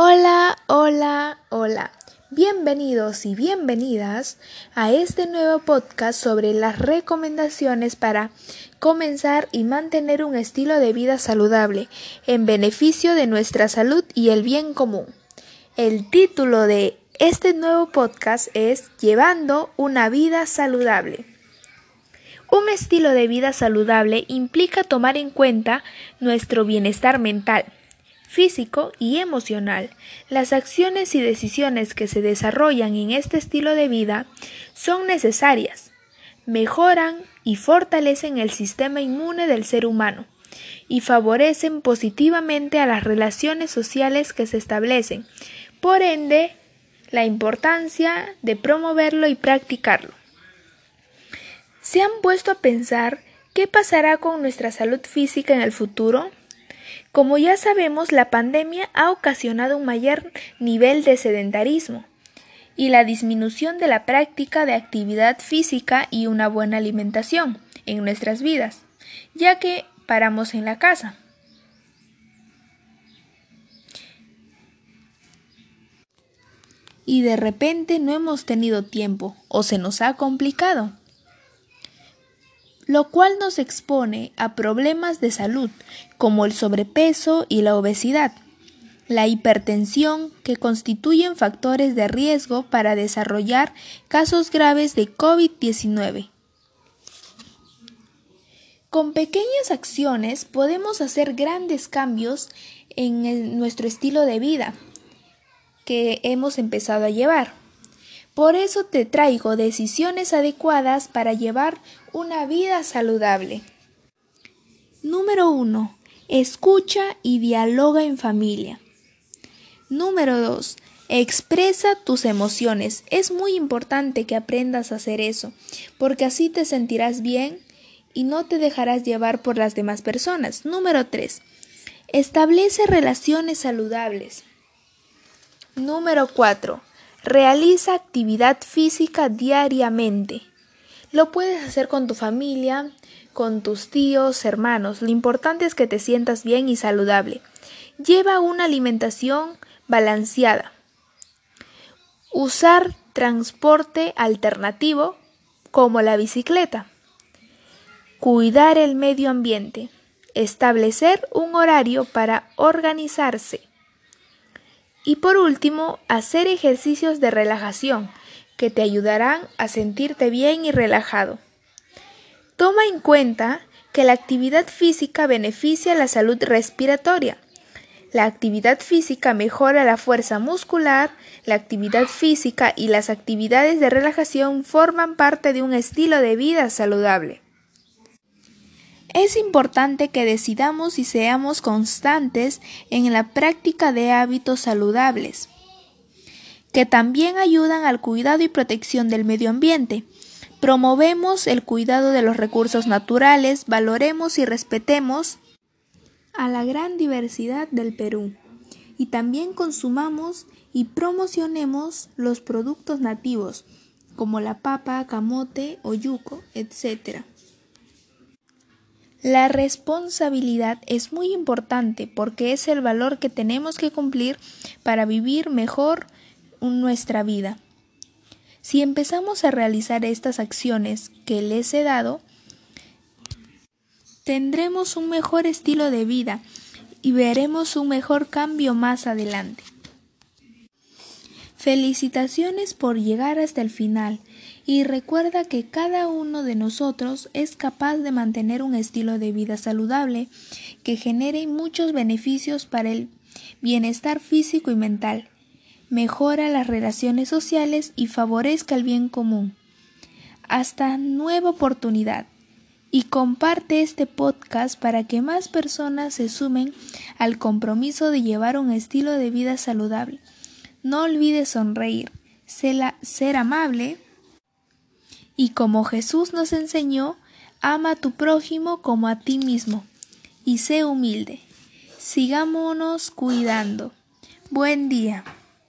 Hola, hola, hola. Bienvenidos y bienvenidas a este nuevo podcast sobre las recomendaciones para comenzar y mantener un estilo de vida saludable en beneficio de nuestra salud y el bien común. El título de este nuevo podcast es Llevando una vida saludable. Un estilo de vida saludable implica tomar en cuenta nuestro bienestar mental, físico y emocional. Las acciones y decisiones que se desarrollan en este estilo de vida son necesarias, mejoran y fortalecen el sistema inmune del ser humano y favorecen positivamente a las relaciones sociales que se establecen. Por ende, la importancia de promoverlo y practicarlo. ¿Se han puesto a pensar qué pasará con nuestra salud física en el futuro? Como ya sabemos, la pandemia ha ocasionado un mayor nivel de sedentarismo y la disminución de la práctica de actividad física y una buena alimentación en nuestras vidas, ya que paramos en la casa. Y de repente no hemos tenido tiempo o se nos ha complicado lo cual nos expone a problemas de salud como el sobrepeso y la obesidad, la hipertensión que constituyen factores de riesgo para desarrollar casos graves de COVID-19. Con pequeñas acciones podemos hacer grandes cambios en nuestro estilo de vida que hemos empezado a llevar. Por eso te traigo decisiones adecuadas para llevar una vida saludable. Número 1. Escucha y dialoga en familia. Número 2. Expresa tus emociones. Es muy importante que aprendas a hacer eso, porque así te sentirás bien y no te dejarás llevar por las demás personas. Número 3. Establece relaciones saludables. Número 4. Realiza actividad física diariamente. Lo puedes hacer con tu familia, con tus tíos, hermanos. Lo importante es que te sientas bien y saludable. Lleva una alimentación balanceada. Usar transporte alternativo como la bicicleta. Cuidar el medio ambiente. Establecer un horario para organizarse. Y por último, hacer ejercicios de relajación que te ayudarán a sentirte bien y relajado. Toma en cuenta que la actividad física beneficia la salud respiratoria. La actividad física mejora la fuerza muscular, la actividad física y las actividades de relajación forman parte de un estilo de vida saludable. Es importante que decidamos y seamos constantes en la práctica de hábitos saludables, que también ayudan al cuidado y protección del medio ambiente. Promovemos el cuidado de los recursos naturales, valoremos y respetemos a la gran diversidad del Perú y también consumamos y promocionemos los productos nativos como la papa, camote o yuco, etc. La responsabilidad es muy importante porque es el valor que tenemos que cumplir para vivir mejor nuestra vida. Si empezamos a realizar estas acciones que les he dado, tendremos un mejor estilo de vida y veremos un mejor cambio más adelante. Felicitaciones por llegar hasta el final y recuerda que cada uno de nosotros es capaz de mantener un estilo de vida saludable que genere muchos beneficios para el bienestar físico y mental, mejora las relaciones sociales y favorezca el bien común. Hasta nueva oportunidad. Y comparte este podcast para que más personas se sumen al compromiso de llevar un estilo de vida saludable. No olvides sonreír, ser amable, y como Jesús nos enseñó, ama a tu prójimo como a ti mismo y sé humilde. Sigámonos cuidando. Buen día.